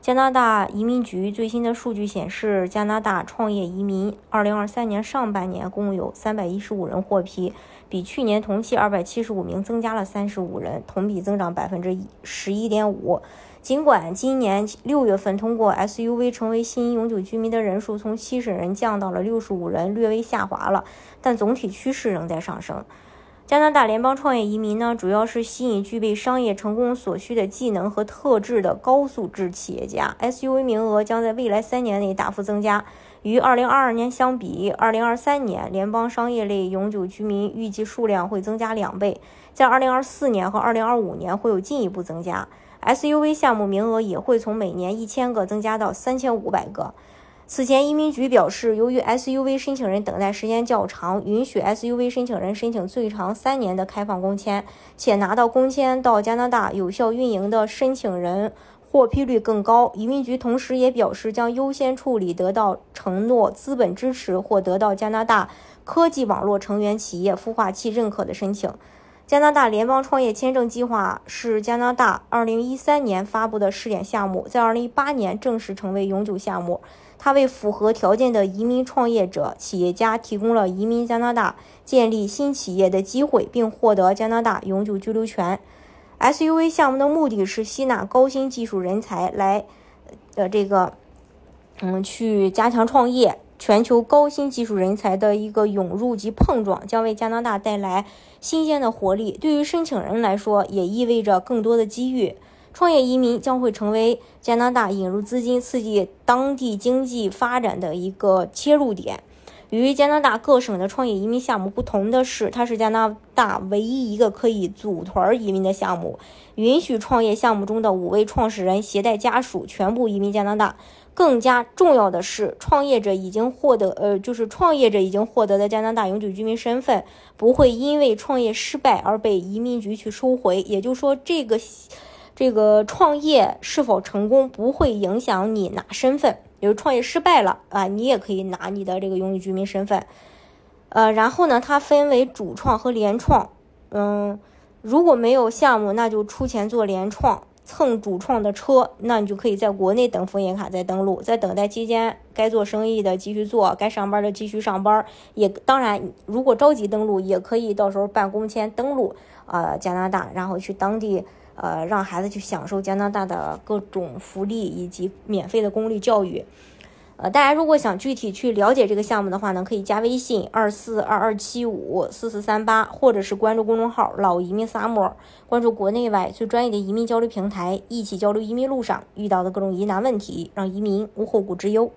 加拿大移民局最新的数据显示，加拿大创业移民2023年上半年共有315人获批，比去年同期275名增加了35人，同比增长11.5%。尽管今年六月份通过 SUV 成为新永久居民的人数从70人降到了65人，略微下滑了，但总体趋势仍在上升。加拿大联邦创业移民呢，主要是吸引具备商业成功所需的技能和特质的高素质企业家。SUV 名额将在未来三年内大幅增加，与2022年相比，2023年联邦商业类永久居民预计数量会增加两倍，在2024年和2025年会有进一步增加。SUV 项目名额也会从每年一千个增加到三千五百个。此前，移民局表示，由于 SUV 申请人等待时间较长，允许 SUV 申请人申请最长三年的开放工签，且拿到工签到加拿大有效运营的申请人获批率更高。移民局同时也表示，将优先处理得到承诺资本支持或得到加拿大科技网络成员企业孵化器认可的申请。加拿大联邦创业签证计划是加拿大2013年发布的试点项目，在2018年正式成为永久项目。它为符合条件的移民创业者、企业家提供了移民加拿大、建立新企业的机会，并获得加拿大永久居留权。SUV 项目的目的是吸纳高新技术人才来，呃，这个，嗯，去加强创业。全球高新技术人才的一个涌入及碰撞，将为加拿大带来新鲜的活力。对于申请人来说，也意味着更多的机遇。创业移民将会成为加拿大引入资金、刺激当地经济发展的一个切入点。与加拿大各省的创业移民项目不同的是，它是加拿大唯一一个可以组团移民的项目，允许创业项目中的五位创始人携带家属全部移民加拿大。更加重要的是，创业者已经获得，呃，就是创业者已经获得的加拿大永久居民身份，不会因为创业失败而被移民局去收回。也就是说，这个这个创业是否成功不会影响你拿身份。比如创业失败了啊，你也可以拿你的这个永久居民身份。呃，然后呢，它分为主创和联创。嗯，如果没有项目，那就出钱做联创。蹭主创的车，那你就可以在国内等枫叶卡再登录，在等待期间，该做生意的继续做，该上班的继续上班。也当然，如果着急登录，也可以到时候办工签登录，呃，加拿大，然后去当地，呃，让孩子去享受加拿大的各种福利以及免费的公立教育。呃，大家如果想具体去了解这个项目的话呢，可以加微信二四二二七五四四三八，或者是关注公众号“老移民萨摩”，关注国内外最专业的移民交流平台，一起交流移民路上遇到的各种疑难问题，让移民无后顾之忧。